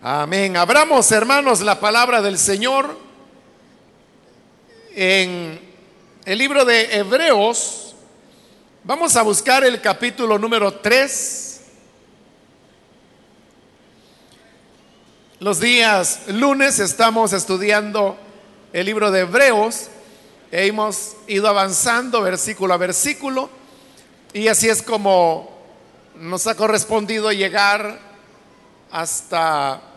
Amén. Abramos, hermanos, la palabra del Señor en el libro de Hebreos. Vamos a buscar el capítulo número 3. Los días lunes estamos estudiando el libro de Hebreos. E hemos ido avanzando versículo a versículo. Y así es como nos ha correspondido llegar hasta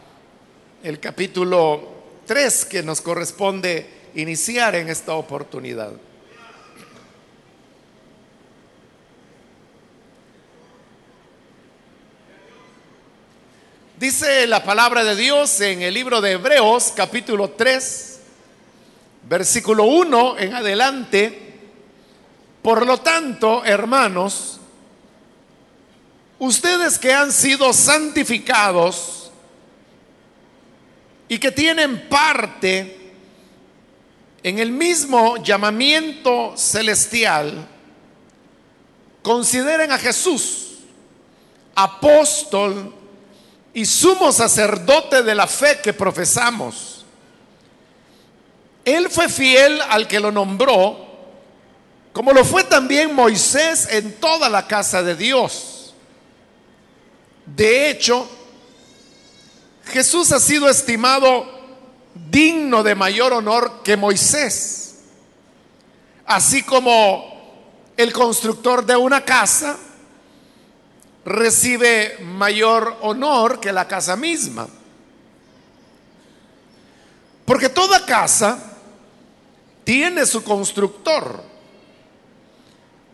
el capítulo 3 que nos corresponde iniciar en esta oportunidad. Dice la palabra de Dios en el libro de Hebreos capítulo 3, versículo 1 en adelante. Por lo tanto, hermanos, ustedes que han sido santificados, y que tienen parte en el mismo llamamiento celestial, consideren a Jesús apóstol y sumo sacerdote de la fe que profesamos. Él fue fiel al que lo nombró, como lo fue también Moisés en toda la casa de Dios. De hecho, Jesús ha sido estimado digno de mayor honor que Moisés. Así como el constructor de una casa recibe mayor honor que la casa misma. Porque toda casa tiene su constructor,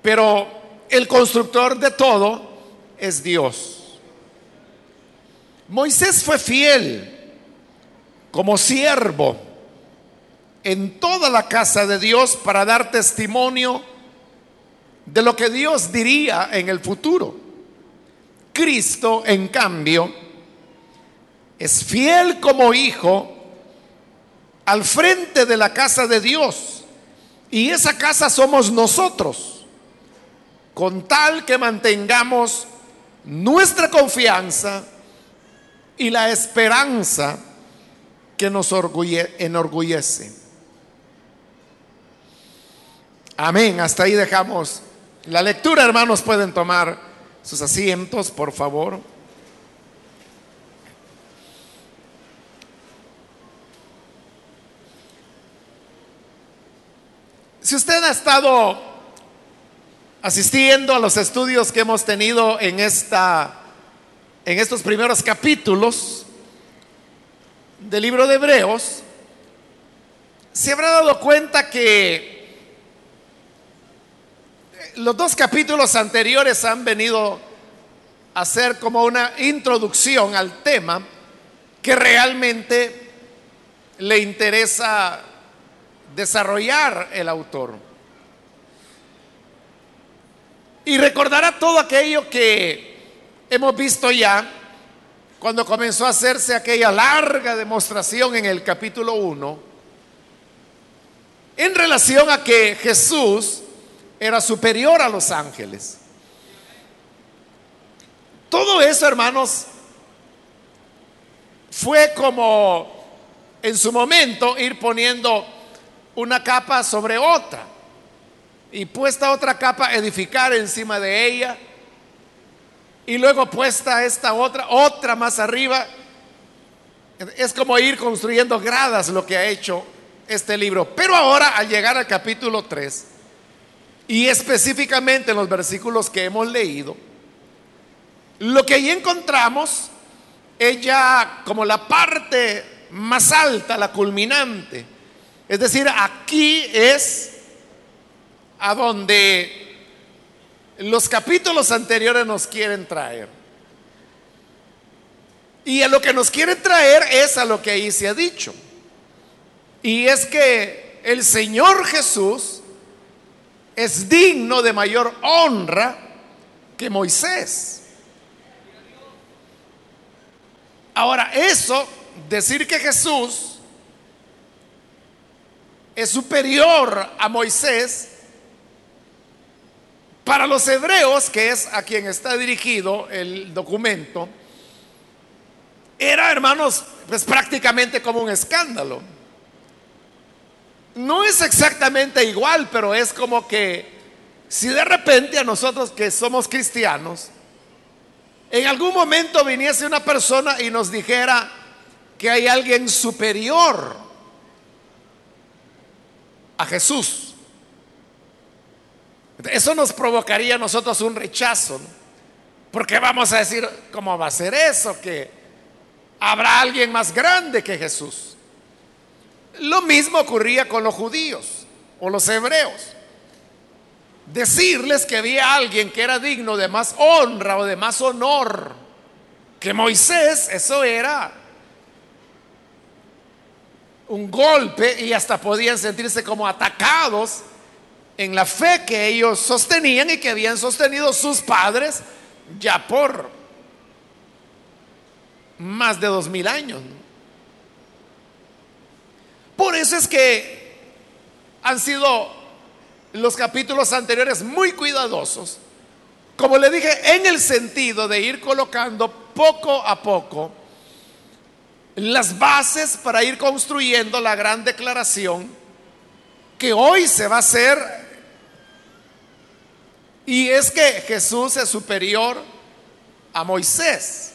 pero el constructor de todo es Dios. Moisés fue fiel como siervo en toda la casa de Dios para dar testimonio de lo que Dios diría en el futuro. Cristo, en cambio, es fiel como hijo al frente de la casa de Dios. Y esa casa somos nosotros, con tal que mantengamos nuestra confianza y la esperanza que nos enorgullece. Amén. Hasta ahí dejamos la lectura, hermanos. Pueden tomar sus asientos, por favor. Si usted ha estado asistiendo a los estudios que hemos tenido en esta en estos primeros capítulos del libro de Hebreos, se habrá dado cuenta que los dos capítulos anteriores han venido a ser como una introducción al tema que realmente le interesa desarrollar el autor. Y recordará todo aquello que hemos visto ya cuando comenzó a hacerse aquella larga demostración en el capítulo 1 en relación a que Jesús era superior a los ángeles. Todo eso, hermanos, fue como en su momento ir poniendo una capa sobre otra y puesta otra capa edificar encima de ella y luego puesta esta otra, otra más arriba. Es como ir construyendo gradas lo que ha hecho este libro. Pero ahora al llegar al capítulo 3, y específicamente en los versículos que hemos leído, lo que ahí encontramos es ya como la parte más alta, la culminante. Es decir, aquí es a donde los capítulos anteriores nos quieren traer. Y a lo que nos quieren traer es a lo que ahí se ha dicho. Y es que el Señor Jesús es digno de mayor honra que Moisés. Ahora, eso, decir que Jesús es superior a Moisés, para los hebreos, que es a quien está dirigido el documento, era, hermanos, pues prácticamente como un escándalo. No es exactamente igual, pero es como que si de repente a nosotros que somos cristianos, en algún momento viniese una persona y nos dijera que hay alguien superior a Jesús, eso nos provocaría a nosotros un rechazo. Porque vamos a decir, ¿cómo va a ser eso? Que habrá alguien más grande que Jesús. Lo mismo ocurría con los judíos o los hebreos. Decirles que había alguien que era digno de más honra o de más honor que Moisés, eso era un golpe y hasta podían sentirse como atacados en la fe que ellos sostenían y que habían sostenido sus padres ya por más de dos mil años. Por eso es que han sido los capítulos anteriores muy cuidadosos, como le dije, en el sentido de ir colocando poco a poco las bases para ir construyendo la gran declaración que hoy se va a hacer. Y es que Jesús es superior a Moisés.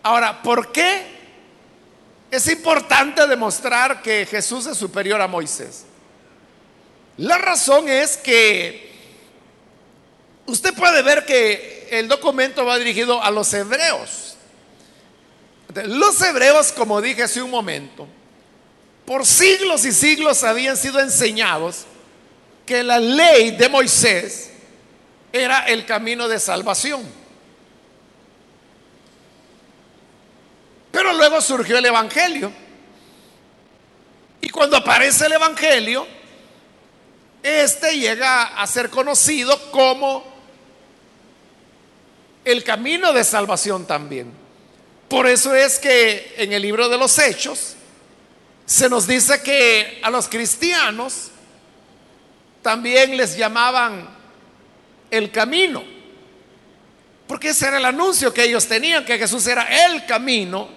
Ahora, ¿por qué es importante demostrar que Jesús es superior a Moisés? La razón es que usted puede ver que el documento va dirigido a los hebreos. Los hebreos, como dije hace un momento, por siglos y siglos habían sido enseñados que la ley de Moisés era el camino de salvación. Pero luego surgió el Evangelio. Y cuando aparece el Evangelio, este llega a ser conocido como el camino de salvación también. Por eso es que en el libro de los Hechos se nos dice que a los cristianos también les llamaban el camino. Porque ese era el anuncio que ellos tenían, que Jesús era el camino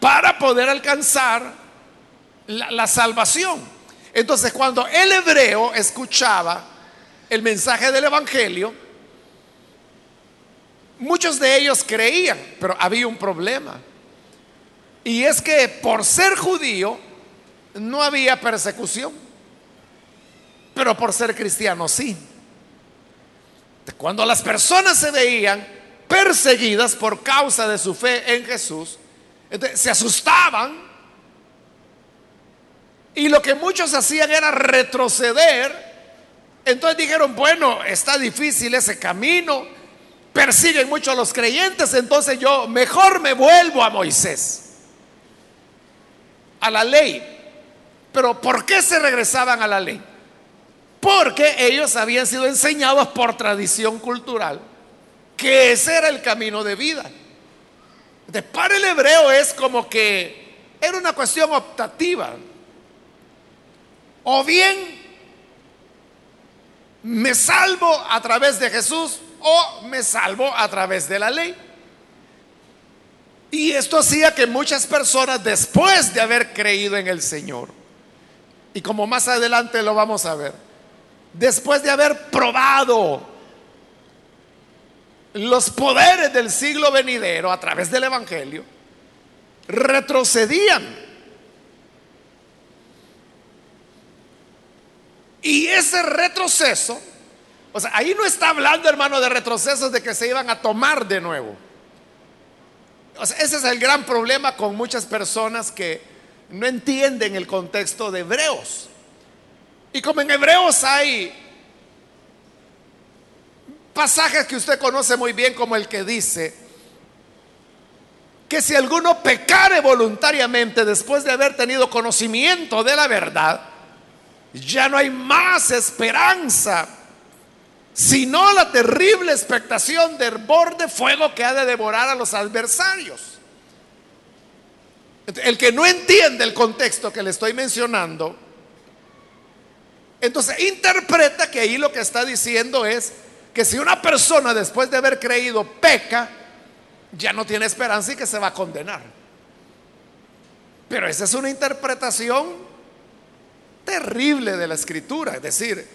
para poder alcanzar la, salvación. Entonces, cuando el hebreo escuchaba el mensaje del Evangelio, muchos de ellos creían, pero había un problema. Y es que por ser judío no había persecución, pero por ser cristiano sí. Cuando las personas se veían perseguidas por causa de su fe en Jesús, se asustaban y lo que muchos hacían era retroceder. Entonces dijeron, bueno, está difícil ese camino, persiguen mucho a los creyentes, entonces yo mejor me vuelvo a Moisés, a la ley. Pero ¿por qué se regresaban a la ley? Porque ellos habían sido enseñados por tradición cultural que ese era el camino de vida. De para el hebreo es como que era una cuestión optativa. O bien me salvo a través de Jesús o me salvo a través de la ley. Y esto hacía que muchas personas después de haber creído en el Señor, y como más adelante lo vamos a ver, después de haber probado los poderes del siglo venidero a través del Evangelio retrocedían. Y ese retroceso, o sea, ahí no está hablando, hermano, de retrocesos de que se iban a tomar de nuevo. Ese es el gran problema con muchas personas que no entienden el contexto de Hebreos. Y como en Hebreos hay pasajes que usted conoce muy bien como el que dice que si alguno pecare voluntariamente después de haber tenido conocimiento de la verdad, ya no hay más esperanza, sino la terrible expectación del borde fuego que ha de devorar a los adversarios. El que no entiende el contexto que le estoy mencionando, entonces interpreta que ahí lo que está diciendo es que si una persona después de haber creído peca, ya no tiene esperanza y que se va a condenar. Pero esa es una interpretación terrible de la escritura, es decir,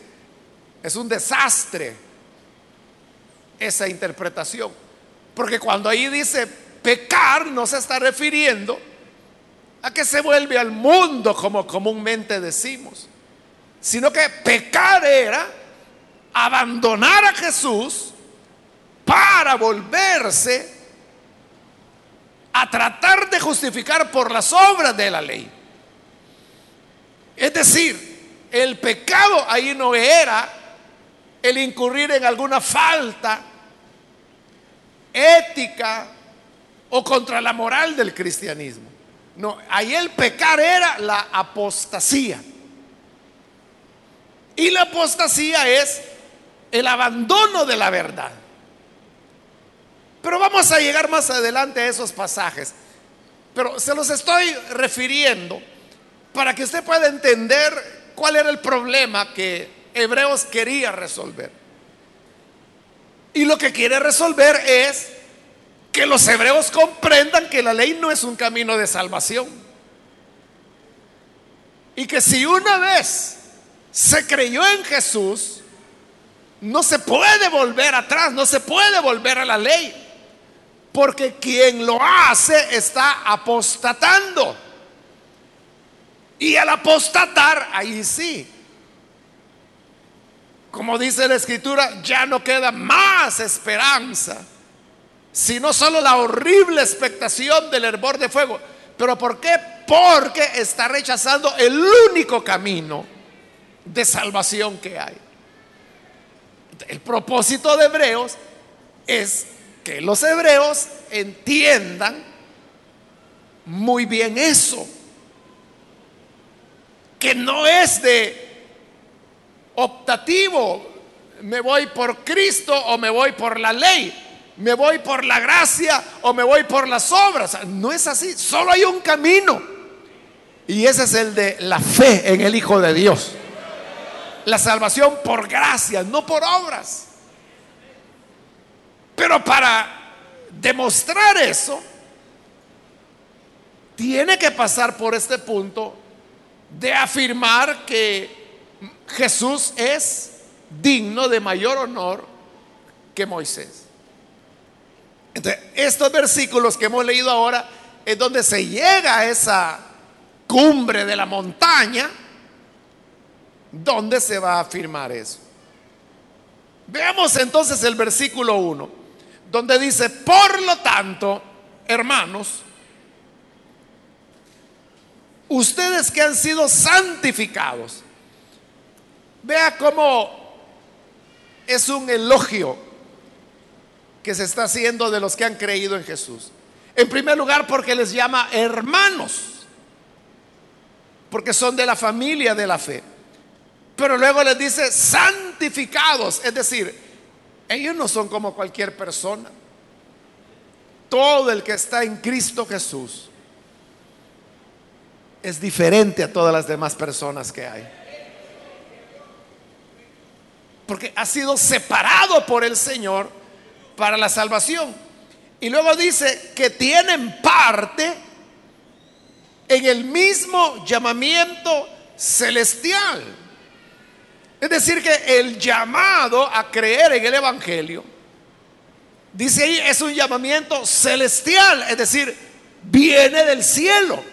es un desastre esa interpretación. Porque cuando ahí dice pecar, no se está refiriendo a que se vuelve al mundo como comúnmente decimos, sino que pecar era abandonar a Jesús para volverse a tratar de justificar por las obras de la ley. Es decir, el pecado ahí no era el incurrir en alguna falta ética o contra la moral del cristianismo. No, ahí el pecar era la apostasía. Y la apostasía es el abandono de la verdad. Pero vamos a llegar más adelante a esos pasajes. Pero se los estoy refiriendo para que usted pueda entender cuál era el problema que Hebreos quería resolver. Y lo que quiere resolver es que los hebreos comprendan que la ley no es un camino de salvación. Y que si una vez se creyó en Jesús, no se puede volver atrás, no se puede volver a la ley. Porque quien lo hace está apostatando. Y al apostatar, ahí sí. Como dice la escritura, ya no queda más esperanza, sino solo la horrible expectación del hervor de fuego. ¿Pero por qué? Porque está rechazando el único camino de salvación que hay. El propósito de Hebreos es que los hebreos entiendan muy bien eso. Que no es de optativo, me voy por Cristo o me voy por la ley, me voy por la gracia o me voy por las obras. No es así, solo hay un camino. Y ese es el de la fe en el Hijo de Dios. La salvación por gracia, no por obras. Pero para demostrar eso, tiene que pasar por este punto de afirmar que Jesús es digno de mayor honor que Moisés. Entonces, estos versículos que hemos leído ahora es donde se llega a esa cumbre de la montaña, donde se va a afirmar eso. Veamos entonces el versículo 1 donde dice, por lo tanto, hermanos, ustedes que han sido santificados, vea cómo es un elogio que se está haciendo de los que han creído en Jesús. En primer lugar, porque les llama hermanos, porque son de la familia de la fe. Pero luego les dice santificados, es decir, ellos no son como cualquier persona. Todo el que está en Cristo Jesús es diferente a todas las demás personas que hay. Porque ha sido separado por el Señor para la salvación. Y luego dice que tienen parte en el mismo llamamiento celestial. Es decir, que el llamado a creer en el Evangelio, dice ahí, es un llamamiento celestial, es decir, viene del cielo.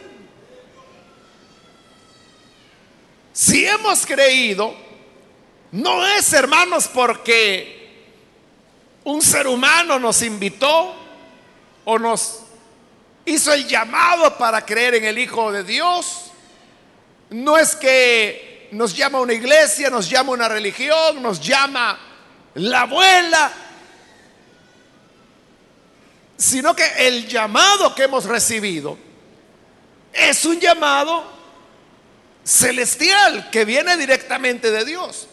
Si hemos creído, no es, hermanos, porque un ser humano nos invitó o nos hizo el llamado para creer en el Hijo de Dios. No es que nos llama una iglesia, nos llama una religión, nos llama la abuela, sino que el llamado que hemos recibido es un llamado celestial que viene directamente de Dios.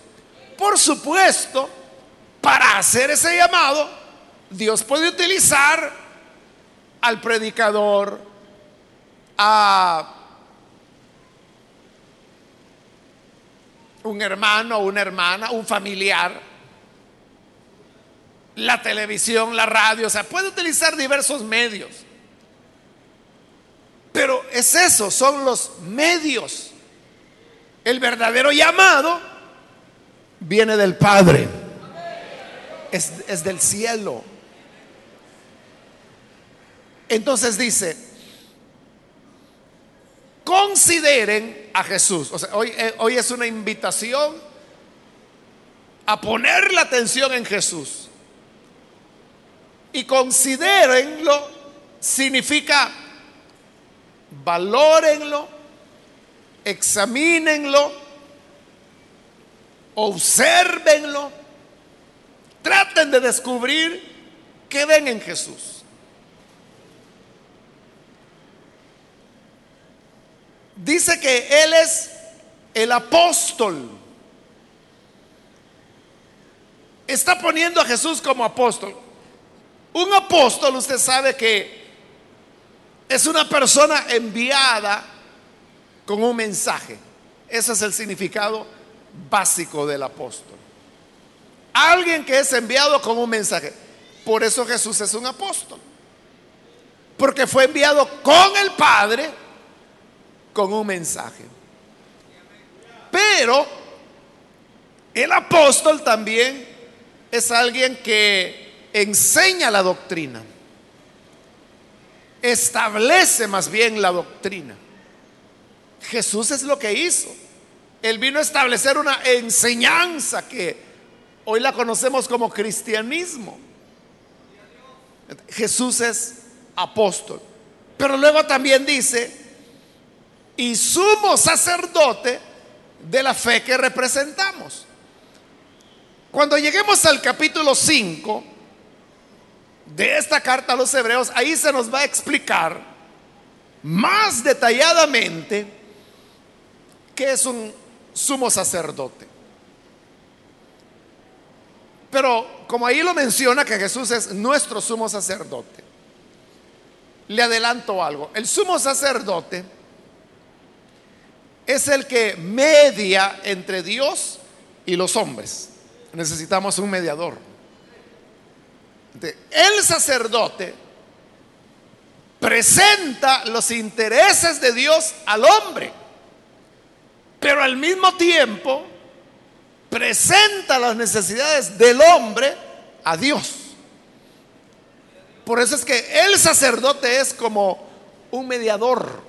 Por supuesto, para hacer ese llamado, Dios puede utilizar al predicador, a un hermano, una hermana, un familiar, la televisión, la radio, o sea, puede utilizar diversos medios. Pero es eso, son los medios. El verdadero llamado viene del Padre, es, es del cielo. Entonces dice, consideren a Jesús. O sea, hoy, eh, hoy es una invitación a poner la atención en Jesús. Y considérenlo significa valórenlo, examínenlo, observenlo, traten de descubrir qué ven en Jesús. Dice que Él es el apóstol. Está poniendo a Jesús como apóstol. Un apóstol, usted sabe que es una persona enviada con un mensaje. Ese es el significado básico del apóstol. Alguien que es enviado con un mensaje. Por eso Jesús es un apóstol. Porque fue enviado con el Padre con un mensaje. Pero el apóstol también es alguien que enseña la doctrina, establece más bien la doctrina. Jesús es lo que hizo. Él vino a establecer una enseñanza que hoy la conocemos como cristianismo. Jesús es apóstol. Pero luego también dice y sumo sacerdote de la fe que representamos. Cuando lleguemos al capítulo 5 de esta carta a los hebreos, ahí se nos va a explicar más detalladamente qué es un sumo sacerdote. Pero como ahí lo menciona que Jesús es nuestro sumo sacerdote, le adelanto algo. El sumo sacerdote es el que media entre Dios y los hombres. Necesitamos un mediador. El sacerdote presenta los intereses de Dios al hombre, pero al mismo tiempo presenta las necesidades del hombre a Dios. Por eso es que el sacerdote es como un mediador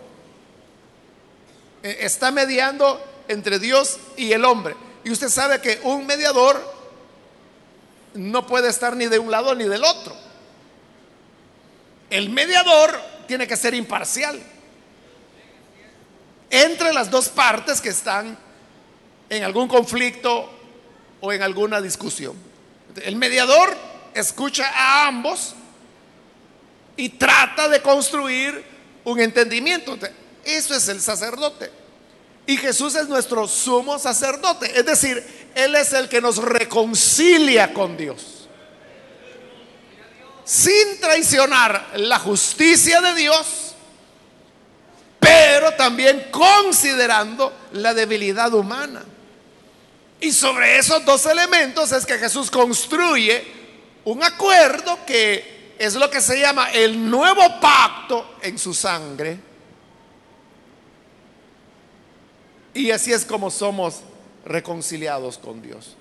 está mediando entre Dios y el hombre. Y usted sabe que un mediador no puede estar ni de un lado ni del otro. El mediador tiene que ser imparcial entre las dos partes que están en algún conflicto o en alguna discusión. El mediador escucha a ambos y trata de construir un entendimiento. Eso es el sacerdote. Y Jesús es nuestro sumo sacerdote. Es decir, Él es el que nos reconcilia con Dios. Sin traicionar la justicia de Dios, pero también considerando la debilidad humana. Y sobre esos dos elementos es que Jesús construye un acuerdo que es lo que se llama el nuevo pacto en su sangre Y así es como somos reconciliados con Dios.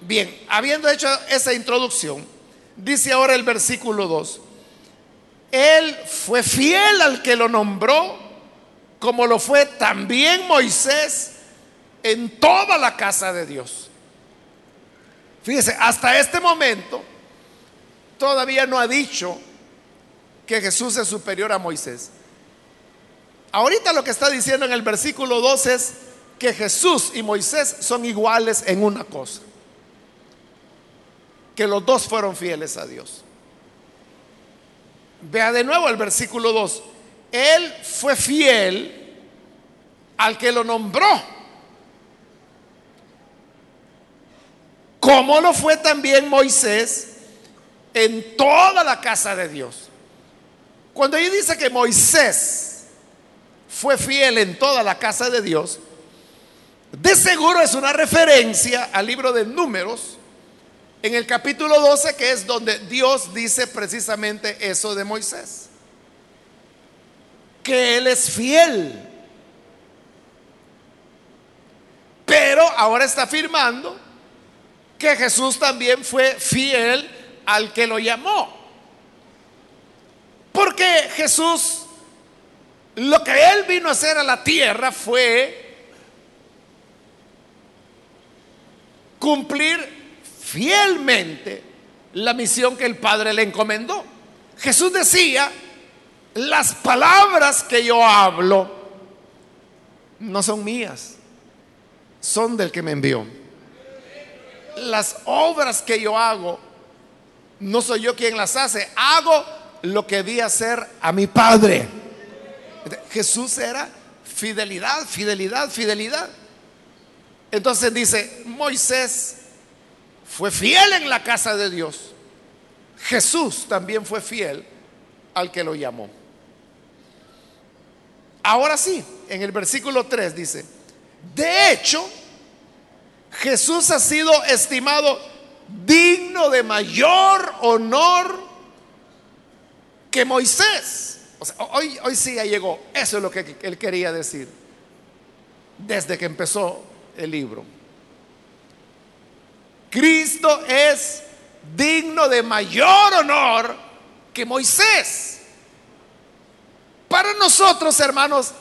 Bien, habiendo hecho esa introducción, dice ahora el versículo 2, Él fue fiel al que lo nombró, como lo fue también Moisés en toda la casa de Dios. Fíjese, hasta este momento todavía no ha dicho que Jesús es superior a Moisés. Ahorita lo que está diciendo en el versículo 2 es que Jesús y Moisés son iguales en una cosa. Que los dos fueron fieles a Dios. Vea de nuevo el versículo 2. Él fue fiel al que lo nombró. Como lo fue también Moisés en toda la casa de Dios. Cuando ahí dice que Moisés fue fiel en toda la casa de Dios, de seguro es una referencia al libro de números, en el capítulo 12, que es donde Dios dice precisamente eso de Moisés. Que Él es fiel. Pero ahora está afirmando que Jesús también fue fiel al que lo llamó. Porque Jesús, lo que Él vino a hacer a la tierra fue cumplir fielmente la misión que el Padre le encomendó. Jesús decía, las palabras que yo hablo no son mías, son del que me envió. Las obras que yo hago, no soy yo quien las hace, hago lo que vi hacer a mi Padre. Jesús era fidelidad, fidelidad, fidelidad. Entonces dice, Moisés fue fiel en la casa de Dios. Jesús también fue fiel al que lo llamó. Ahora sí, en el versículo 3 dice, de hecho, Jesús ha sido estimado digno de mayor honor que Moisés. Hoy, hoy sí llegó. Eso es lo que él quería decir desde que empezó el libro. Cristo es digno de mayor honor que Moisés. Para nosotros, hermanos,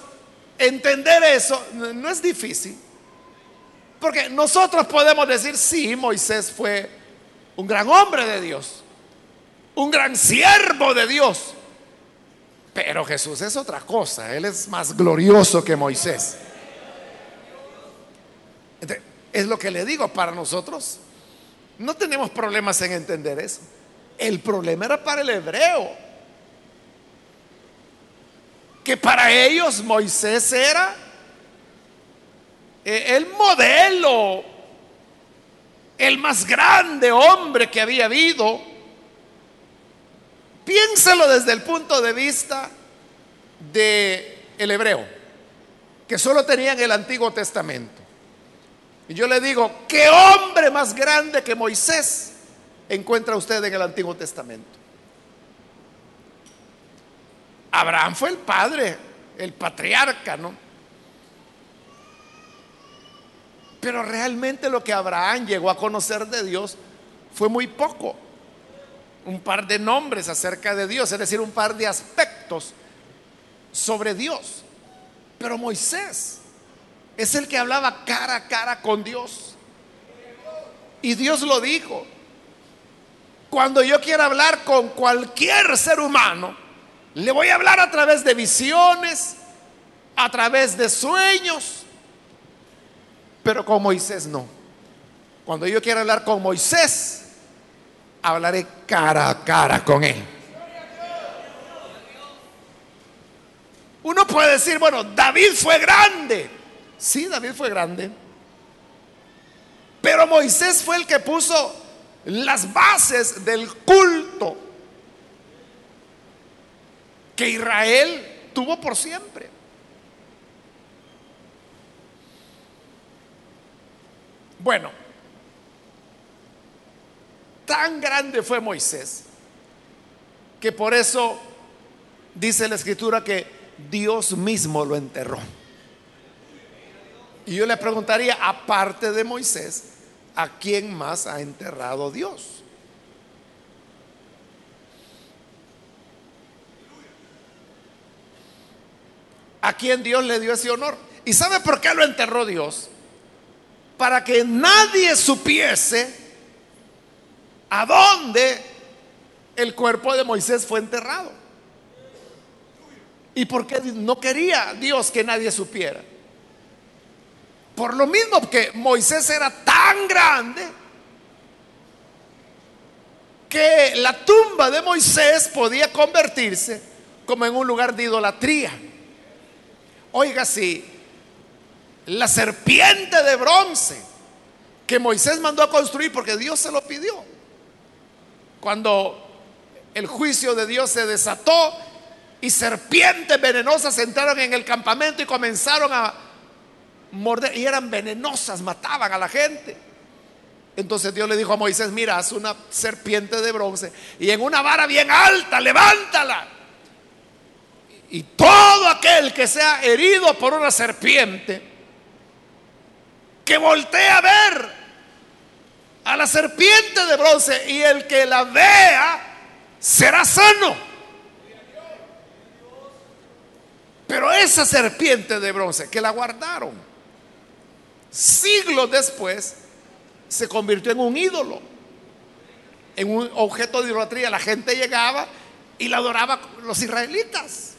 entender eso no es difícil. Porque nosotros podemos decir, sí, Moisés fue un gran hombre de Dios, un gran siervo de Dios. Pero Jesús es otra cosa, Él es más glorioso que Moisés. es lo que le digo para nosotros. No tenemos problemas en entender eso. El problema era para el hebreo. Que para ellos Moisés era eh, el modelo, el más grande hombre que había habido. Piénselo desde el punto de vista de el hebreo, que solo tenían el Antiguo Testamento. Y yo le digo, ¿qué hombre más grande que Moisés encuentra usted en el Antiguo Testamento? Abraham fue el padre, el patriarca, ¿no? Pero realmente lo que Abraham llegó a conocer de Dios fue muy poco. Un par de nombres acerca de Dios, es decir, un par de aspectos sobre Dios. Pero Moisés es el que hablaba cara a cara con Dios. Y Dios lo dijo. Cuando yo quiera hablar con cualquier ser humano, le voy a hablar a través de visiones, a través de sueños, pero con Moisés no. Cuando yo quiera hablar con Moisés, hablaré cara a cara con él. Uno puede decir, bueno, David fue grande. Sí, David fue grande. Pero Moisés fue el que puso las bases del culto que Israel tuvo por siempre. Bueno, tan grande fue Moisés que por eso dice la escritura que Dios mismo lo enterró. Y yo le preguntaría, aparte de Moisés, ¿a quién más ha enterrado Dios? ¿A quién Dios le dio ese honor? ¿Y sabe por qué lo enterró Dios? Para que nadie supiese a dónde el cuerpo de Moisés fue enterrado. ¿Y por qué no quería Dios que nadie supiera? Por lo mismo que Moisés era tan grande que la tumba de Moisés podía convertirse como en un lugar de idolatría. Oiga, si la serpiente de bronce que Moisés mandó a construir porque Dios se lo pidió, cuando el juicio de Dios se desató y serpientes venenosas entraron en el campamento y comenzaron a morder y eran venenosas, mataban a la gente. Entonces Dios le dijo a Moisés, mira, haz una serpiente de bronce y en una vara bien alta, levántala. Y todo aquel que sea herido por una serpiente, que voltee a ver a la serpiente de bronce y el que la vea será sano. Pero esa serpiente de bronce que la guardaron siglos después se convirtió en un ídolo, en un objeto de idolatría. La gente llegaba y la adoraba los israelitas.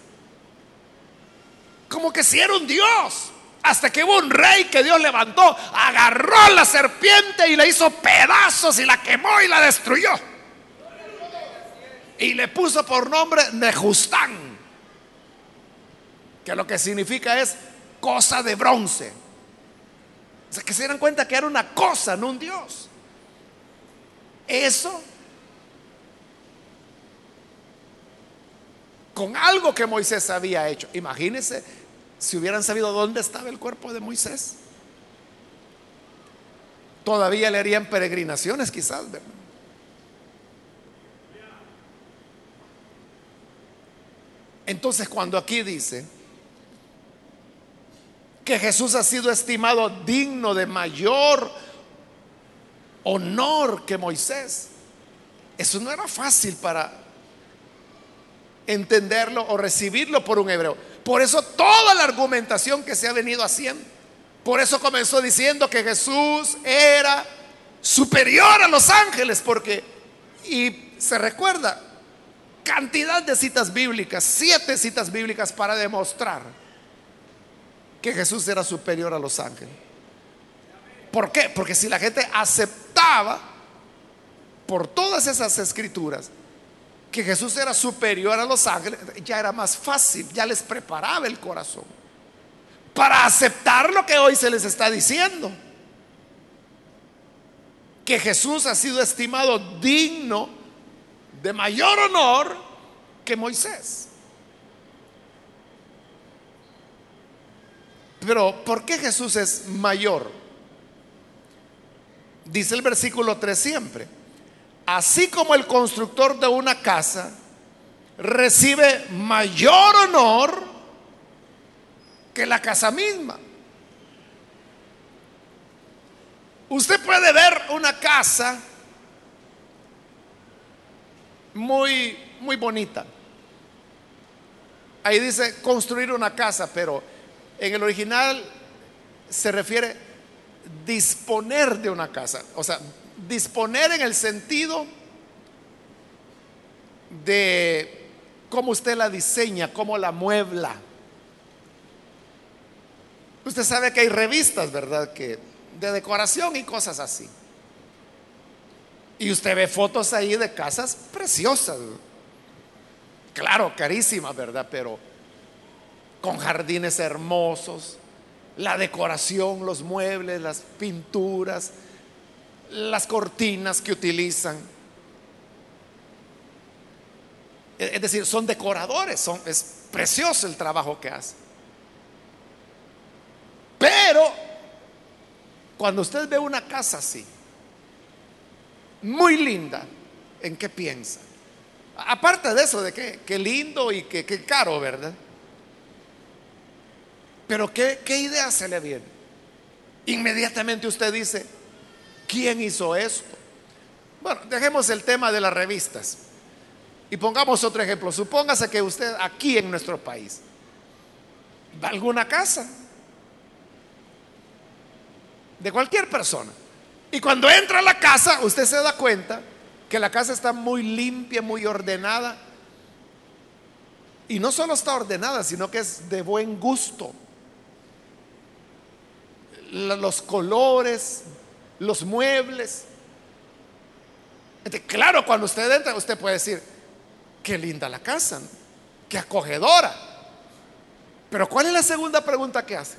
Como que si era un dios. Hasta que hubo un rey que Dios levantó, agarró la serpiente y le hizo pedazos y la quemó y la destruyó. Y le puso por nombre Nejustán, que lo que significa es cosa de bronce. O sea, que se dieran cuenta que era una cosa, no un Dios. Eso, con algo que Moisés había hecho. Imagínense si hubieran sabido dónde estaba el cuerpo de Moisés. Todavía le harían peregrinaciones quizás. Entonces cuando aquí dice que Jesús ha sido estimado digno de mayor honor que Moisés, eso no era fácil para entenderlo o recibirlo por un hebreo. Por eso toda la argumentación que se ha venido haciendo, por eso comenzó diciendo que Jesús era superior a los ángeles, porque, y se recuerda, cantidad de citas bíblicas, siete citas bíblicas para demostrar que Jesús era superior a los ángeles. ¿Por qué? Porque si la gente aceptaba por todas esas escrituras que Jesús era superior a los ángeles, ya era más fácil, ya les preparaba el corazón para aceptar lo que hoy se les está diciendo. Que Jesús ha sido estimado digno de mayor honor que Moisés. Pero ¿por qué Jesús es mayor? Dice el versículo 3 siempre. Así como el constructor de una casa recibe mayor honor que la casa misma. Usted puede ver una casa muy muy bonita. Ahí dice construir una casa, pero en el original se refiere disponer de una casa. O sea, disponer en el sentido de cómo usted la diseña, cómo la muebla. Usted sabe que hay revistas, ¿verdad? Que de decoración y cosas así. Y usted ve fotos ahí de casas preciosas. Claro, carísimas, ¿verdad? Pero con jardines hermosos, la decoración, los muebles, las pinturas, las cortinas que utilizan. Es decir, son decoradores, es precioso el trabajo que hacen. Pero cuando usted ve una casa así, muy linda, ¿en qué piensa? Aparte de eso, de que, lindo y que, caro, ¿verdad? Pero ¿qué, ¿qué idea se le viene? Inmediatamente usted dice, ¿quién hizo esto? Bueno, dejemos el tema de las revistas y pongamos otro ejemplo. Supóngase que usted aquí en nuestro país va a alguna casa de cualquier persona y cuando entra a la casa usted se da cuenta que la casa está muy limpia, muy ordenada. Y no solo está ordenada, sino que es de buen gusto. Los colores, los muebles. claro, cuando usted entra, usted puede decir, qué linda la casa, qué acogedora. Pero ¿cuál es la segunda pregunta que hace?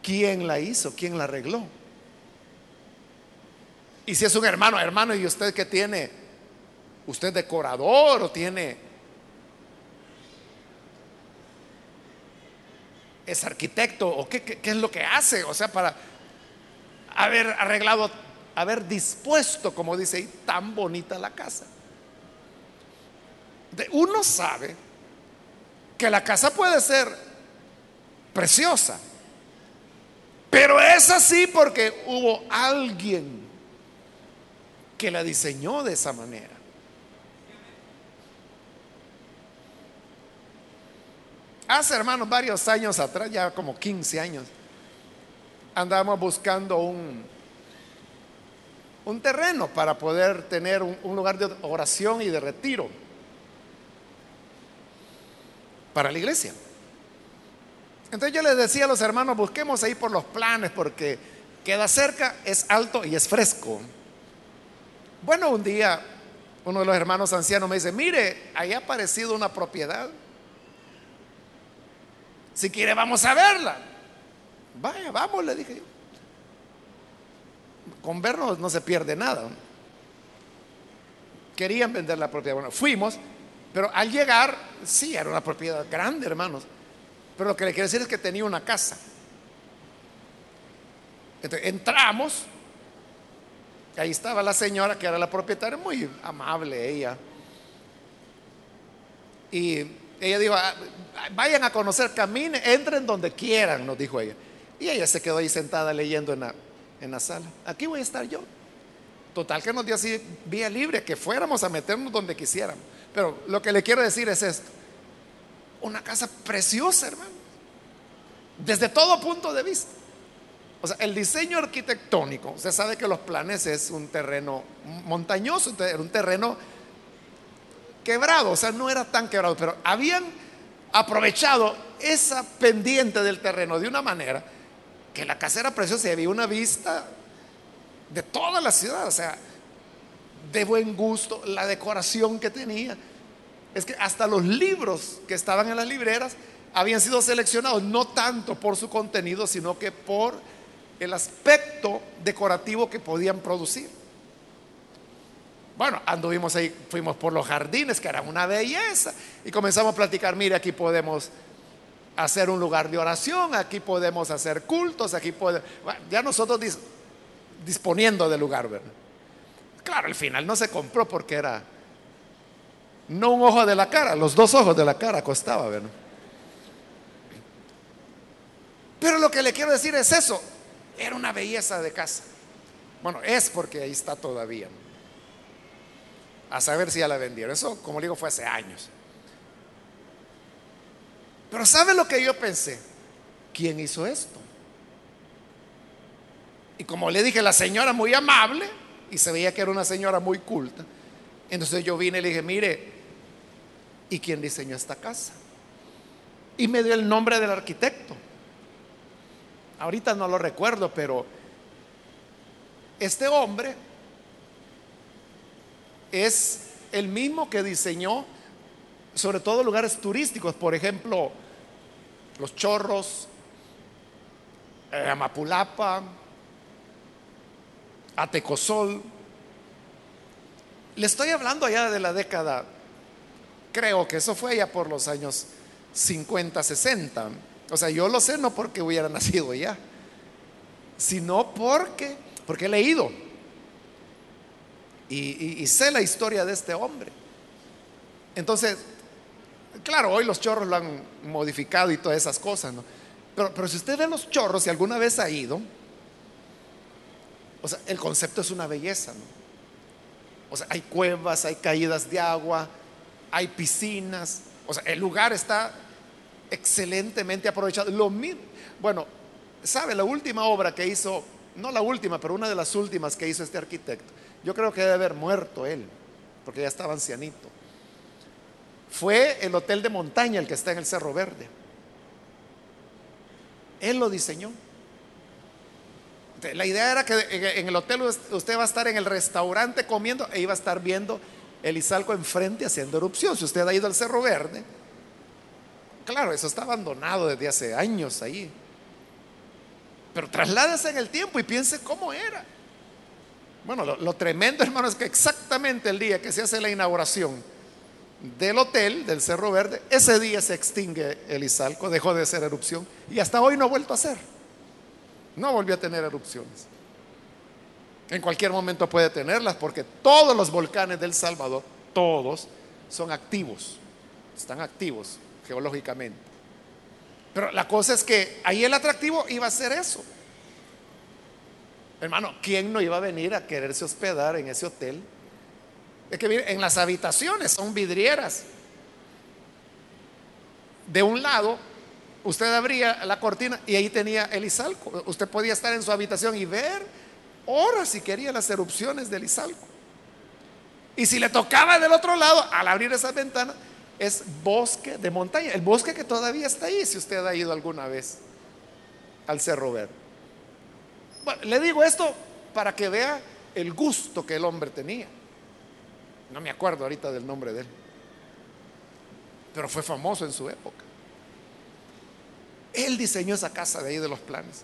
¿Quién la hizo? ¿Quién la arregló? Y si es un hermano, hermano, y usted que tiene, usted decorador o tiene, es arquitecto o qué, qué, es lo que hace, o sea, para, haber arreglado, haber dispuesto, como dice ahí, tan bonita la casa. Uno sabe que la casa puede ser preciosa, pero es así porque hubo alguien que la diseñó de esa manera. Hace, hermanos, varios años atrás, ya como 15 años, andábamos buscando un, un terreno para poder tener un, un lugar de oración y de retiro para la iglesia. Entonces yo les decía a los hermanos, busquemos ahí por los planes porque queda cerca, es alto y es fresco. Bueno, un día uno de los hermanos ancianos me dice, mire, ahí ha aparecido una propiedad si quiere, vamos a verla. Vaya, vamos, le dije. Con vernos no se pierde nada. Querían vender la propiedad. Bueno, fuimos, pero al llegar, sí, era una propiedad grande, hermanos. Pero lo que le quiero decir es que tenía una casa. Entonces, entramos. Ahí estaba la señora que era la propietaria, muy amable ella. Y ella dijo, ah, vayan a conocer, caminen, entren donde quieran, nos dijo ella. Y ella se quedó ahí sentada leyendo en la, en la sala. Aquí voy a estar yo. Total que nos dio así vía libre, que fuéramos a meternos donde quisiéramos. Pero lo que le quiero decir es esto. Una casa preciosa, hermano. Desde todo punto de vista. O sea, el diseño arquitectónico, usted sabe que los planes es un terreno montañoso, un terreno quebrado, o sea, no era tan quebrado, pero habían aprovechado esa pendiente del terreno de una manera que la casa era preciosa y había una vista de toda la ciudad, o sea, de buen gusto, la decoración que tenía. Es que hasta los libros que estaban en las libreras habían sido seleccionados no tanto por su contenido, sino que por el aspecto decorativo que podían producir. Bueno, anduvimos ahí, fuimos por los jardines, que eran una belleza, y comenzamos a platicar, mire, aquí podemos hacer un lugar de oración, aquí podemos hacer cultos, aquí podemos... ya nosotros disponiendo del lugar, ¿verdad? Claro, al final no se compró porque era no un ojo de la cara, los dos ojos de la cara costaba, ¿verdad? Pero lo que le quiero decir es eso, era una belleza de casa. Bueno, es porque ahí está todavía a saber si ya la vendieron. Eso, como digo, fue hace años. Pero ¿sabe lo que yo pensé? ¿Quién hizo esto? Y como le dije, la señora muy amable, y se veía que era una señora muy culta, entonces yo vine y le dije, mire, ¿y quién diseñó esta casa? Y me dio el nombre del arquitecto. Ahorita no lo recuerdo, pero este hombre es el mismo que diseñó sobre todo lugares turísticos, por ejemplo, Los Chorros, eh, Amapulapa, Atecosol. Le estoy hablando allá de la década, creo que eso fue ya por los años 50, 60. O sea, yo lo sé no porque hubiera nacido ya, sino porque, porque he leído y, sé la historia de este hombre. Entonces, claro, hoy los chorros lo han modificado y todas esas cosas, ¿no? Pero, pero si usted ve los chorros, si alguna vez ha ido, o sea, el concepto es una belleza, ¿no? O sea, hay cuevas, hay caídas de agua, hay piscinas, o sea, el lugar está excelentemente aprovechado. Lo mismo, bueno, ¿sabe la última obra que hizo? No la última, pero una de las últimas que hizo este arquitecto yo creo que debe haber muerto él, porque ya estaba ancianito. Fue el hotel de montaña el que está en el Cerro Verde. Él lo diseñó. La idea era que en el hotel usted va a estar en el restaurante comiendo e iba a estar viendo el Izalco enfrente haciendo erupción. Si usted ha ido al Cerro Verde, claro, eso está abandonado desde hace años ahí. Pero trasládese en el tiempo y piense cómo era. Bueno, lo, tremendo, hermano, es que exactamente el día que se hace la inauguración del hotel del Cerro Verde, ese día se extingue el Izalco, dejó de ser erupción y hasta hoy no ha vuelto a ser. No volvió a tener erupciones. En cualquier momento puede tenerlas porque todos los volcanes del Salvador, todos, son activos, están activos geológicamente. Pero la cosa es que ahí el atractivo iba a ser eso. Hermano, ¿quién no iba a venir a quererse hospedar en ese hotel? Es que en las habitaciones son vidrieras. De un lado, usted abría la cortina y ahí tenía el Izalco. Usted podía estar en su habitación y ver horas si quería las erupciones del Izalco. Y si le tocaba del otro lado, al abrir esas ventanas, es bosque de montaña. El bosque que todavía está ahí, si usted ha ido alguna vez al Cerro Verde. Bueno, le digo esto para que vea el gusto que el hombre tenía. No me acuerdo ahorita del nombre de él. Pero fue famoso en su época. Él diseñó esa casa de ahí de los planes.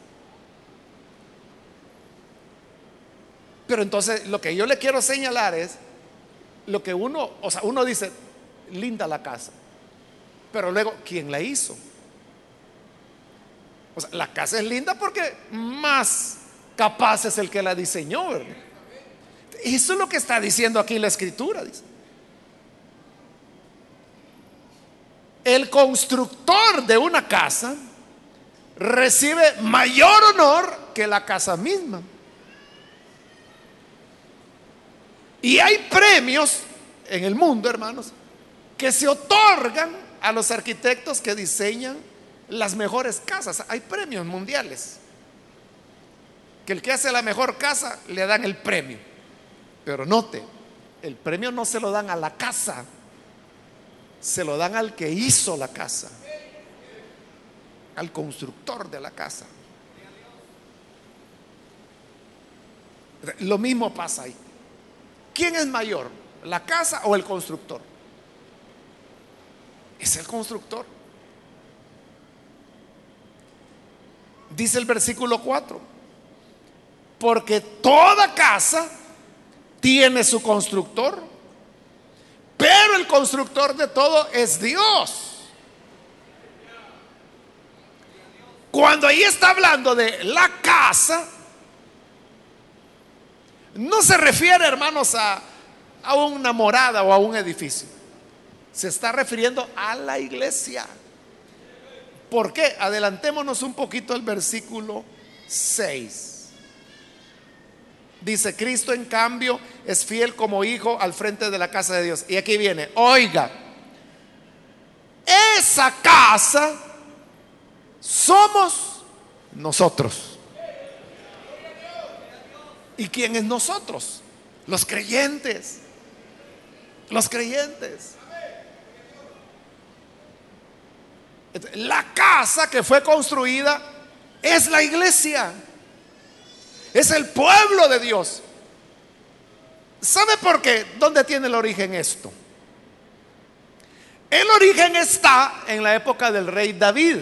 Pero entonces lo que yo le quiero señalar es lo que uno, o sea, uno dice, linda la casa. Pero luego, ¿quién la hizo? O sea, la casa es linda porque más capaz es el que la diseñó. Eso es lo que está diciendo aquí la escritura. Dice. El constructor de una casa recibe mayor honor que la casa misma. Y hay premios en el mundo, hermanos, que se otorgan a los arquitectos que diseñan las mejores casas. Hay premios mundiales. Que el que hace la mejor casa le dan el premio. Pero note, el premio no se lo dan a la casa, se lo dan al que hizo la casa, al constructor de la casa. Lo mismo pasa ahí. ¿Quién es mayor, la casa o el constructor? Es el constructor. Dice el versículo 4, porque toda casa tiene su constructor, pero el constructor de todo es Dios. Cuando ahí está hablando de la casa, no se refiere, hermanos, a, a una morada o a un edificio. Se está refiriendo a la iglesia. ¿Por qué? Adelantémonos un poquito al versículo 6. Dice, Cristo en cambio es fiel como hijo al frente de la casa de Dios. Y aquí viene, oiga, esa casa somos nosotros. ¿Y quién es nosotros? Los creyentes. Los creyentes. La casa que fue construida es la iglesia. Es el pueblo de Dios. ¿Sabe por qué? ¿Dónde tiene el origen esto? El origen está en la época del rey David.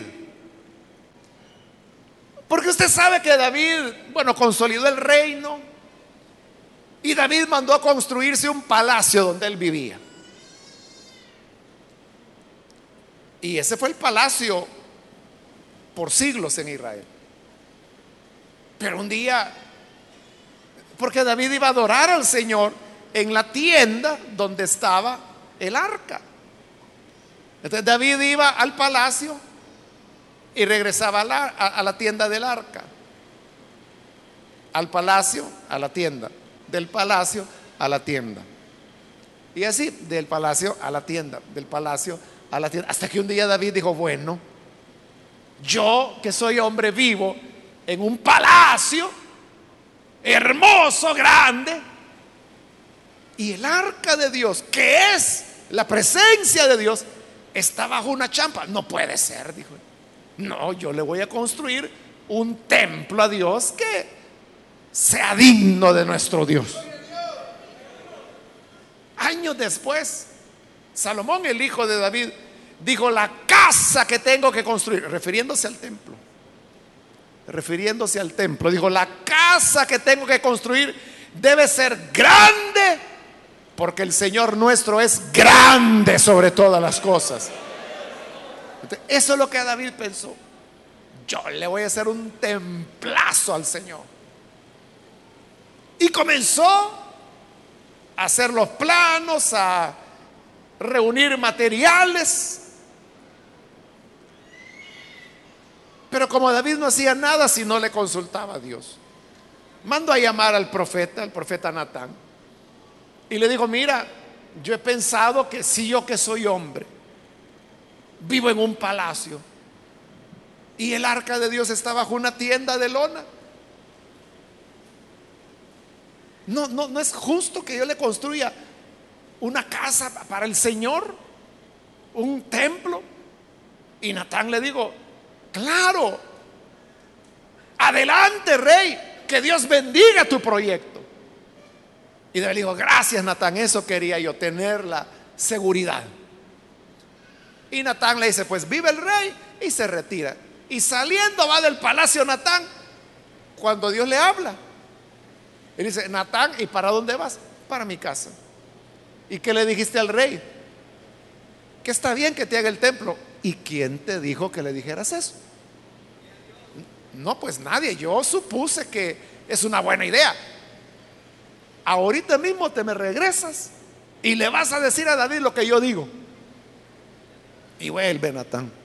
Porque usted sabe que David, bueno, consolidó el reino y David mandó a construirse un palacio donde él vivía. Y ese fue el palacio por siglos en Israel. Pero un día, porque David iba a adorar al Señor en la tienda donde estaba el arca. Entonces David iba al palacio y regresaba a la, tienda del arca. Al palacio, a la tienda. Del palacio a la tienda. Y así, del palacio a la tienda, del palacio a la tienda. Hasta que un día David dijo, bueno, yo que soy hombre vivo en un palacio hermoso, grande, y el arca de Dios, que es la presencia de Dios, está bajo una champa. No puede ser, dijo. No, yo le voy a construir un templo a Dios que sea digno de nuestro Dios. Años después, Salomón, el hijo de David, dijo, la casa que tengo que construir, refiriéndose al templo, refiriéndose al templo, dijo, la casa que tengo que construir debe ser grande, porque el Señor nuestro es grande sobre todas las cosas. Eso es lo que David pensó. Yo le voy a hacer un templazo al Señor. Y comenzó a hacer los planos, a reunir materiales. Pero como David no hacía nada si no le consultaba a Dios, mando a llamar al profeta, al profeta Natán, y le digo, mira, yo he pensado que si yo que soy hombre, vivo en un palacio, y el arca de Dios está bajo una tienda de lona. No, no, no es justo que yo le construya una casa para el Señor, un templo. Y Natán le digo, claro, adelante rey, que Dios bendiga tu proyecto. Y le digo, gracias Natán, eso quería yo, tener la seguridad. Y Natán le dice, pues vive el rey y se retira. Y saliendo va del palacio Natán cuando Dios le habla. Y dice, Natán, ¿y para dónde vas? Para mi casa. ¿Y qué le dijiste al rey? Que está bien que te haga el templo. ¿Y quién te dijo que le dijeras eso? No, pues nadie. Yo supuse que es una buena idea. Ahorita mismo te me regresas y le vas a decir a David lo que yo digo. Y vuelve Natán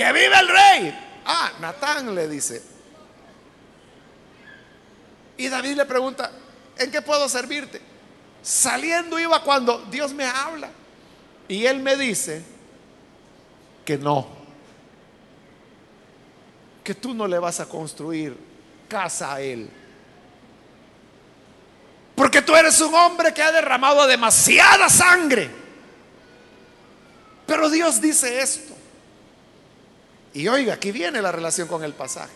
que vive el rey. Ah, Natán le dice. Y David le pregunta, ¿en qué puedo servirte? Saliendo iba cuando Dios me habla. Y él me dice que no. Que tú no le vas a construir casa a él. Porque tú eres un hombre que ha derramado demasiada sangre. Pero Dios dice esto. Y oiga, aquí viene la relación con el pasaje.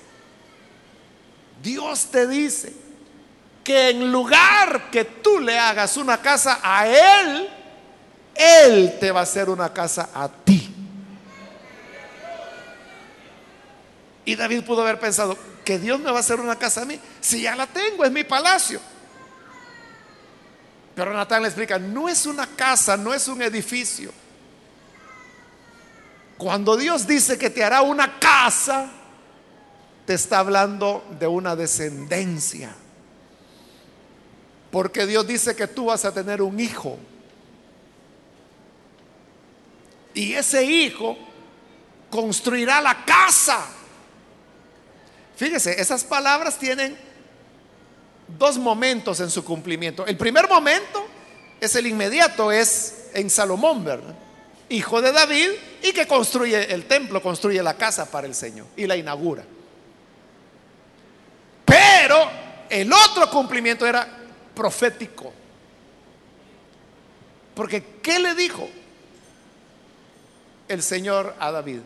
Dios te dice que en lugar que tú le hagas una casa a Él, Él te va a hacer una casa a ti. Y David pudo haber pensado, que Dios me va a hacer una casa a mí, si ya la tengo, es mi palacio. Pero Natán le explica, no es una casa, no es un edificio cuando Dios dice que te hará una casa, te está hablando de una descendencia. Porque Dios dice que tú vas a tener un hijo. Y ese hijo construirá la casa. Fíjese, esas palabras tienen dos momentos en su cumplimiento. El primer momento es el inmediato, es en Salomón, ¿verdad? hijo de David, y que construye el templo, construye la casa para el Señor y la inaugura. Pero el otro cumplimiento era profético. Porque ¿qué le dijo el Señor a David?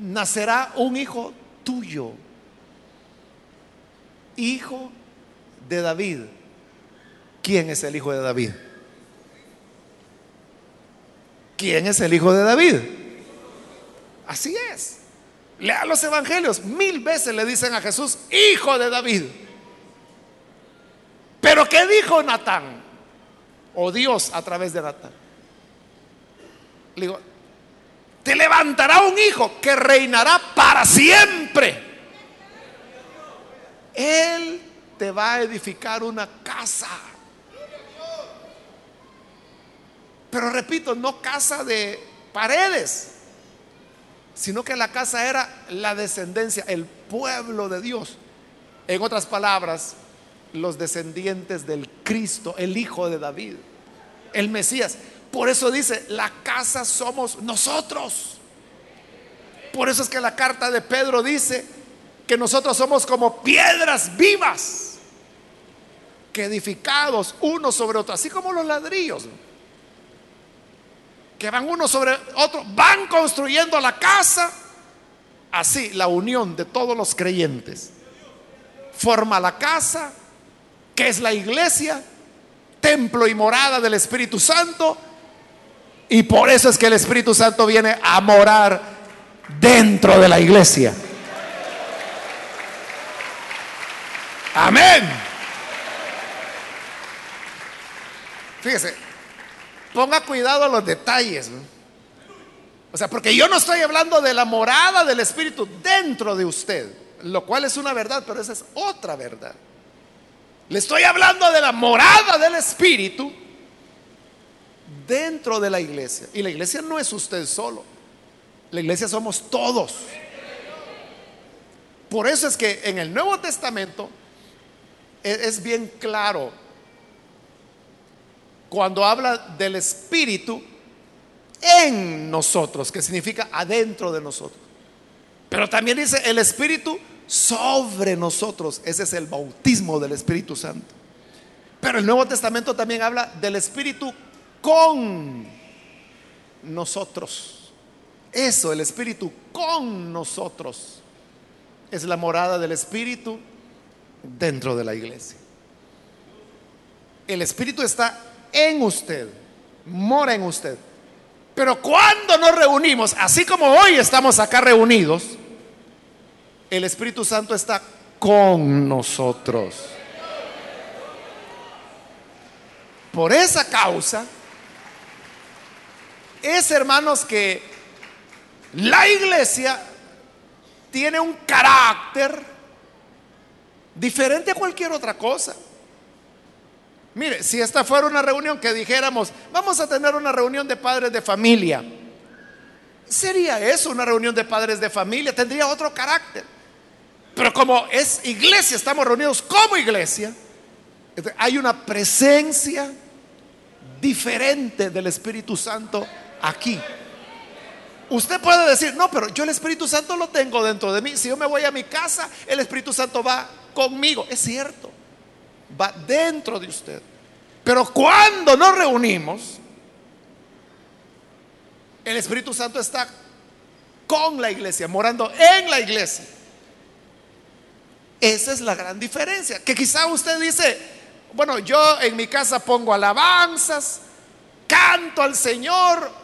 Nacerá un hijo tuyo, hijo de David. ¿Quién es el hijo de David? ¿Quién es el hijo de David? Así es. Lea los evangelios. Mil veces le dicen a Jesús, hijo de David. Pero ¿qué dijo Natán? O Dios a través de Natán. Le digo, te levantará un hijo que reinará para siempre. Él te va a edificar una casa. Pero repito, no casa de paredes, sino que la casa era la descendencia, el pueblo de Dios. En otras palabras, los descendientes del Cristo, el Hijo de David, el Mesías. Por eso dice, la casa somos nosotros. Por eso es que la carta de Pedro dice que nosotros somos como piedras vivas, que edificados unos sobre otros, así como los ladrillos que van uno sobre otro, van construyendo la casa. Así, la unión de todos los creyentes forma la casa, que es la iglesia, templo y morada del Espíritu Santo. Y por eso es que el Espíritu Santo viene a morar dentro de la iglesia. Amén. Fíjese, Ponga cuidado a los detalles. O sea, porque yo no estoy hablando de la morada del Espíritu dentro de usted. lo cual es una verdad, pero esa es otra verdad. Le estoy hablando de la morada del Espíritu dentro de la iglesia. Y la iglesia no es usted solo. La iglesia somos todos. Por eso es que en el Nuevo Testamento e-, es bien claro cuando habla del Espíritu en nosotros, que significa adentro de nosotros. Pero también dice el Espíritu sobre nosotros. Ese es el bautismo del Espíritu Santo. Pero el Nuevo Testamento también habla del Espíritu con nosotros. Eso, el Espíritu con nosotros. Es la morada del Espíritu dentro de la iglesia. El Espíritu está en usted, mora en usted. Pero cuando nos reunimos, así como hoy estamos acá reunidos, el Espíritu Santo está con nosotros. Por esa causa, es hermanos que la iglesia tiene un carácter diferente a cualquier otra cosa. Mire, si esta fuera una reunión que dijéramos, vamos a tener una reunión de padres de familia, sería eso una reunión de padres de familia, tendría otro carácter. Pero como es iglesia, estamos reunidos como iglesia, hay una presencia diferente del Espíritu Santo aquí. Usted puede decir, no, pero yo el Espíritu Santo lo tengo dentro de mí. Si yo me voy a mi casa, el Espíritu Santo va conmigo. Es cierto, va dentro de usted. Pero cuando nos reunimos, el Espíritu Santo está con la iglesia, morando en la iglesia. Esa es la gran diferencia. Que quizá usted dice, bueno, yo en mi casa pongo alabanzas, canto al Señor,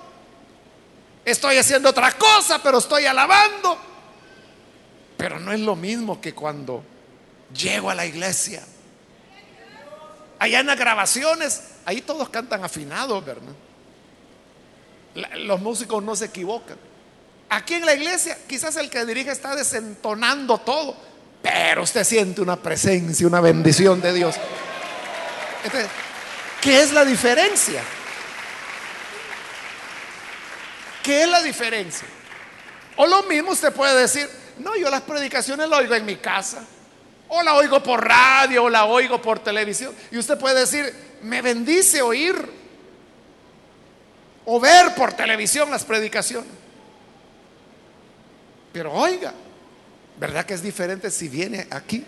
estoy haciendo otra cosa, pero estoy alabando. Pero no es lo mismo que cuando llego a la iglesia. Allá en las grabaciones, ahí todos cantan afinados, ¿verdad? Los músicos no se equivocan. Aquí en la iglesia, quizás el que dirige está desentonando todo pero usted siente una presencia, una bendición de Dios. ¿qué es la diferencia? ¿Qué es la diferencia? O lo mismo usted puede decir, no, yo las predicaciones las oigo en mi casa, o la oigo por radio, o la oigo por televisión. Y usted puede decir, me bendice oír o ver por televisión las predicaciones. Pero oiga, ¿Verdad que es diferente si viene aquí?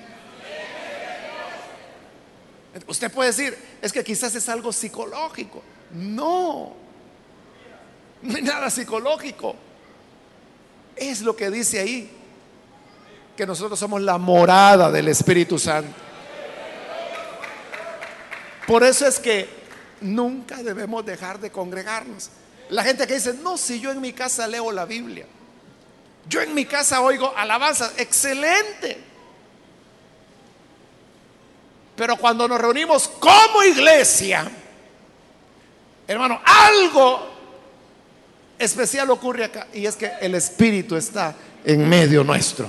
Usted puede decir, es que quizás es algo psicológico. No, no hay nada psicológico. Es lo que dice ahí, que nosotros somos la morada del Espíritu Santo. Por eso es que nunca debemos dejar de congregarnos. La gente que dice, no, si yo en mi casa leo la Biblia. Yo en mi casa oigo alabanza, excelente. Pero cuando nos reunimos como iglesia, hermano, algo especial ocurre acá y es que el Espíritu está en medio nuestro.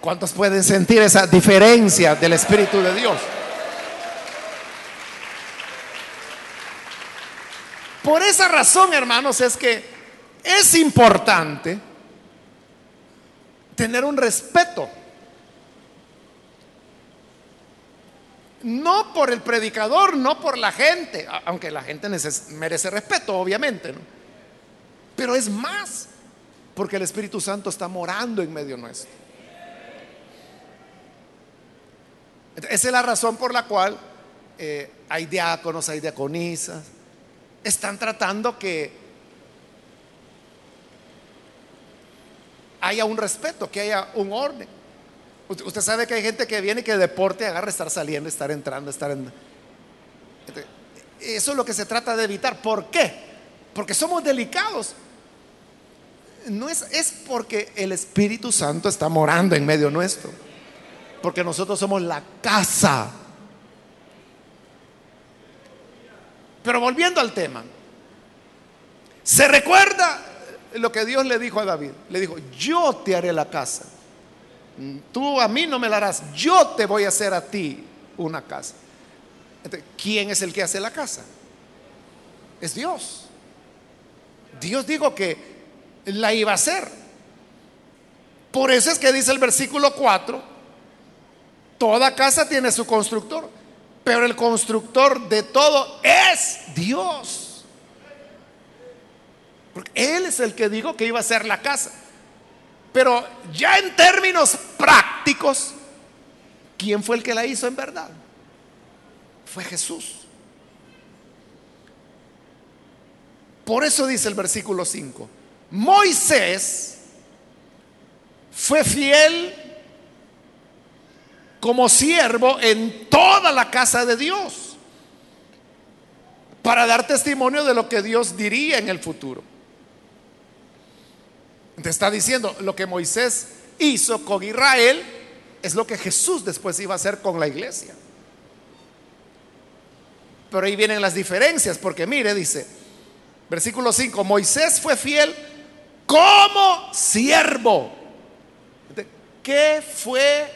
¿Cuántos pueden sentir esa diferencia del Espíritu de Dios? Por esa razón, hermanos, es que es importante tener un respeto. No por el predicador, no por la gente, aunque la gente merece respeto, obviamente, Pero es más, porque el Espíritu Santo está morando en medio nuestro. Esa es la razón por la cual eh, hay diáconos, hay diaconisas, están tratando que haya un respeto, que haya un orden. Usted sabe que hay gente que viene y que deporte agarra estar saliendo, estar entrando, estar en... Eso es lo que se trata de evitar. ¿Por qué? Porque somos delicados. No es, es porque el Espíritu Santo está morando en medio nuestro. Porque nosotros somos la casa. Pero volviendo al tema, ¿se recuerda lo que Dios le dijo a David. Le dijo, yo te haré la casa. Tú a mí no me la harás, yo te voy a hacer a ti una casa. ¿Quién es el que hace la casa? Es Dios. Dios dijo que la iba a hacer. Por eso es que dice el versículo 4, toda casa tiene su constructor, pero el constructor de todo es Dios. Porque Él es el que dijo que iba a ser la casa. Pero ya en términos prácticos, ¿quién fue el que la hizo en verdad? Fue Jesús. Por eso dice el versículo 5, Moisés fue fiel como siervo en toda la casa de Dios para dar testimonio de lo que Dios diría en el futuro. Te está diciendo, lo que Moisés hizo con Israel es lo que Jesús después iba a hacer con la iglesia. Pero ahí vienen las diferencias, porque mire, dice, versículo 5, Moisés fue fiel como siervo. ¿Qué fue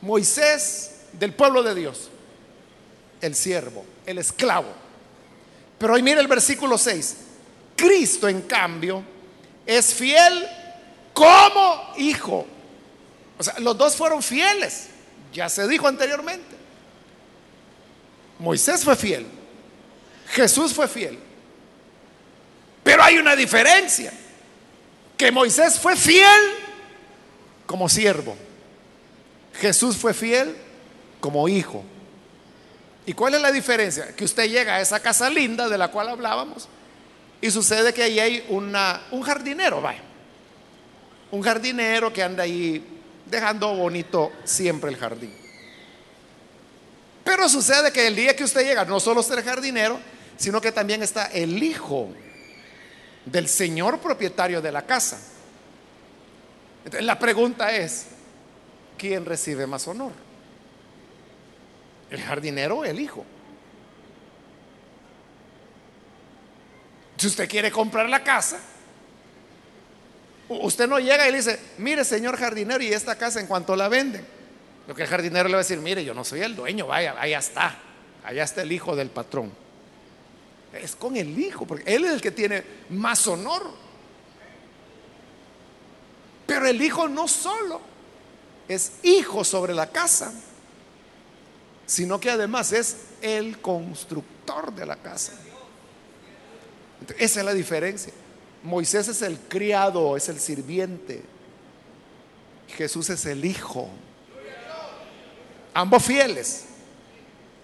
Moisés del pueblo de Dios? El siervo, el esclavo. Pero hoy mire el versículo 6. Cristo, en cambio, es fiel como hijo. O sea, los dos fueron fieles. Ya se dijo anteriormente. Moisés fue fiel. Jesús fue fiel. Pero hay una diferencia. Que Moisés fue fiel como siervo. Jesús fue fiel como hijo. ¿Y cuál es la diferencia? Que usted llega a esa casa linda de la cual hablábamos y sucede que ahí hay un jardinero, vaya. Un jardinero que anda ahí dejando bonito siempre el jardín. Pero sucede que el día que usted llega, no solo está el jardinero, sino que también está el hijo del señor propietario de la casa. Entonces, la pregunta es, ¿quién recibe más honor? ¿El jardinero o el hijo? Si usted quiere comprar la casa, usted no llega y le dice, mire señor jardinero, y esta casa en cuanto la venden. Lo que el jardinero le va a decir, mire, yo no soy el dueño, vaya, allá está, allá está el hijo del patrón. Es con el hijo, porque él es el que tiene más honor. Pero el hijo no solo es hijo sobre la casa, sino que además es el constructor de la casa. Esa es la diferencia. Moisés es el criado, es el sirviente. Jesús es el hijo. Ambos fieles.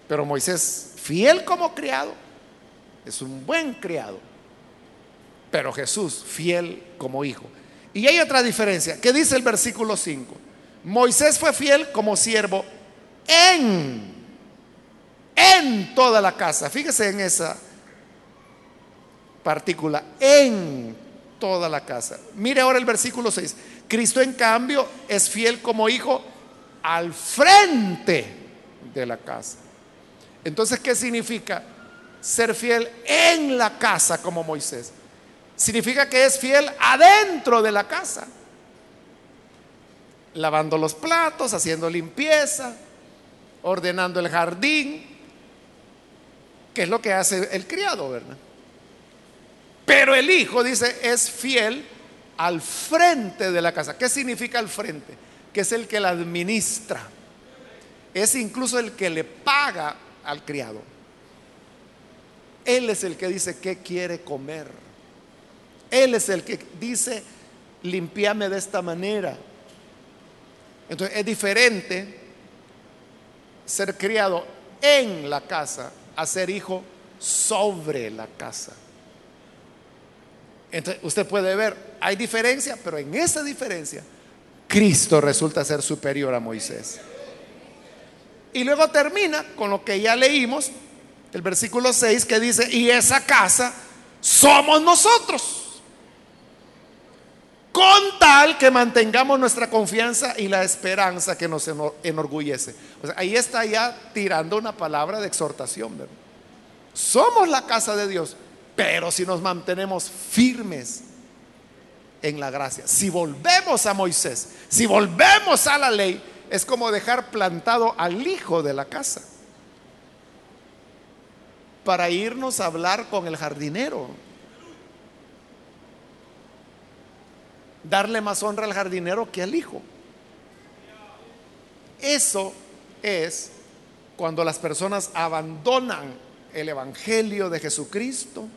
Pero Moisés, fiel como criado, es un buen criado. Pero Jesús, fiel como hijo. Y hay otra diferencia. ¿Qué dice el versículo 5? Moisés fue fiel como siervo en, en toda la casa. Fíjese en esa partícula en toda la casa. Mire ahora el versículo 6. Cristo en cambio es fiel como hijo al frente de la casa. Entonces, ¿qué significa ser fiel en la casa como Moisés? Significa que es fiel adentro de la casa. Lavando los platos, haciendo limpieza, ordenando el jardín, que es lo que hace el criado, ¿verdad? Pero el hijo, dice, es fiel al frente de la casa. ¿Qué significa al frente? Que es el que la administra. Es incluso el que le paga al criado. Él es el que dice qué quiere comer. Él es el que dice, limpiame de esta manera. Entonces es diferente ser criado en la casa a ser hijo sobre la casa. Entonces, usted puede ver, hay diferencia, pero en esa diferencia, Cristo resulta ser superior a Moisés. Y luego termina con lo que ya leímos, el versículo 6, que dice, y esa casa somos nosotros. Con tal que mantengamos nuestra confianza y la esperanza que nos enorgullece. ahí está ya tirando una palabra de exhortación. Somos la casa de Dios Pero si nos mantenemos firmes en la gracia, si volvemos a Moisés, si volvemos a la ley, es como dejar plantado al hijo de la casa para irnos a hablar con el jardinero. Darle más honra al jardinero que al hijo. Eso es cuando las personas abandonan el Evangelio de Jesucristo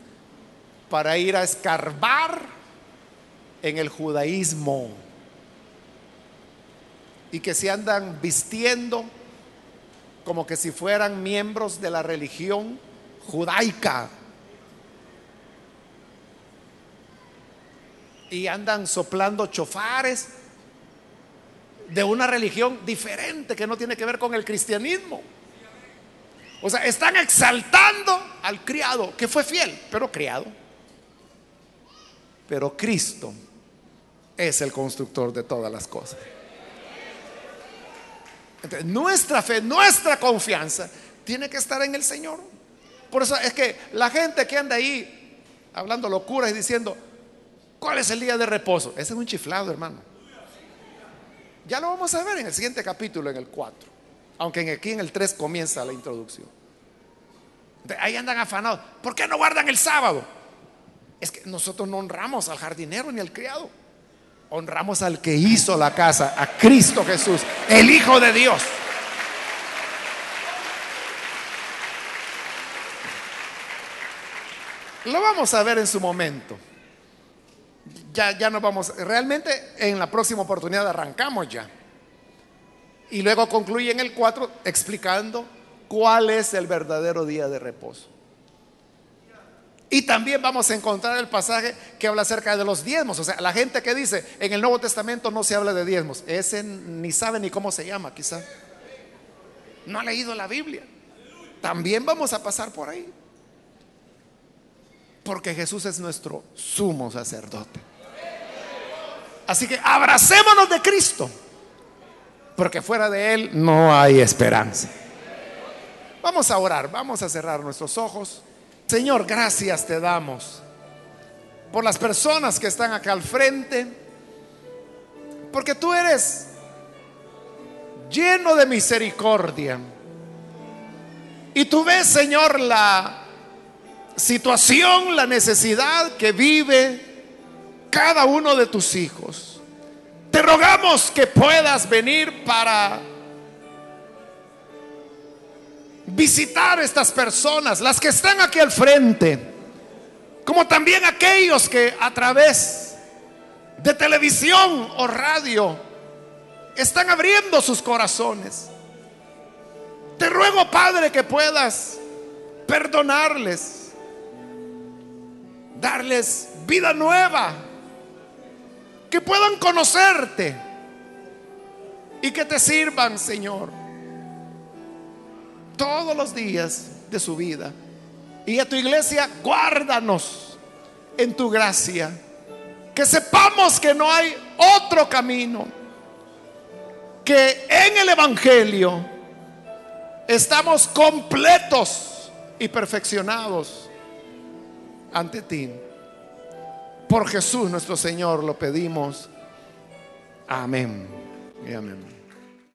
para ir a escarbar en el judaísmo y que se andan vistiendo como que si fueran miembros de la religión judaica. Y andan soplando chofares de una religión diferente que no tiene que ver con el cristianismo. O sea, están exaltando al criado, que fue fiel, pero criado. Pero Cristo es el constructor de todas las cosas. nuestra fe, nuestra confianza tiene que estar en el Señor. Por eso es que la gente que anda ahí hablando locuras y diciendo, ¿cuál es el día de reposo? Ese es un chiflado, hermano. Ya lo vamos a ver en el siguiente capítulo, en el 4. Aunque aquí en el 3 comienza la introducción. ahí andan afanados. ¿Por qué no guardan el sábado? Es que nosotros no honramos al jardinero ni al criado. Honramos al que hizo la casa, a Cristo Jesús, el Hijo de Dios. Lo vamos a ver en su momento. Ya, ya nos vamos. Realmente en la próxima oportunidad arrancamos ya. Y luego concluye en el 4 explicando cuál es el verdadero día de reposo. Y también vamos a encontrar el pasaje que habla acerca de los diezmos. O sea, la gente que dice en el Nuevo Testamento no se habla de diezmos. Ese ni sabe ni cómo se llama, quizá. No ha leído la Biblia. También vamos a pasar por ahí. Porque Jesús es nuestro sumo sacerdote. Así que abracémonos de Cristo. Porque fuera de Él no hay esperanza. Vamos a orar, vamos a cerrar nuestros ojos. Señor, gracias te damos por las personas que están acá al frente. Porque tú eres lleno de misericordia. Y tú ves, Señor, la situación, la necesidad que vive cada uno de tus hijos. Te rogamos que puedas venir para visitar estas personas, las que están aquí al frente, como también aquellos que a través de televisión o radio están abriendo sus corazones. Te ruego, Padre, que puedas perdonarles darles vida nueva, que puedan conocerte y que te sirvan, Señor, todos los días de su vida. Y a tu iglesia, guárdanos en tu gracia, que sepamos que no hay otro camino, que en el Evangelio estamos completos y perfeccionados ante ti. Por Jesús nuestro Señor lo pedimos. Amén. Y amén.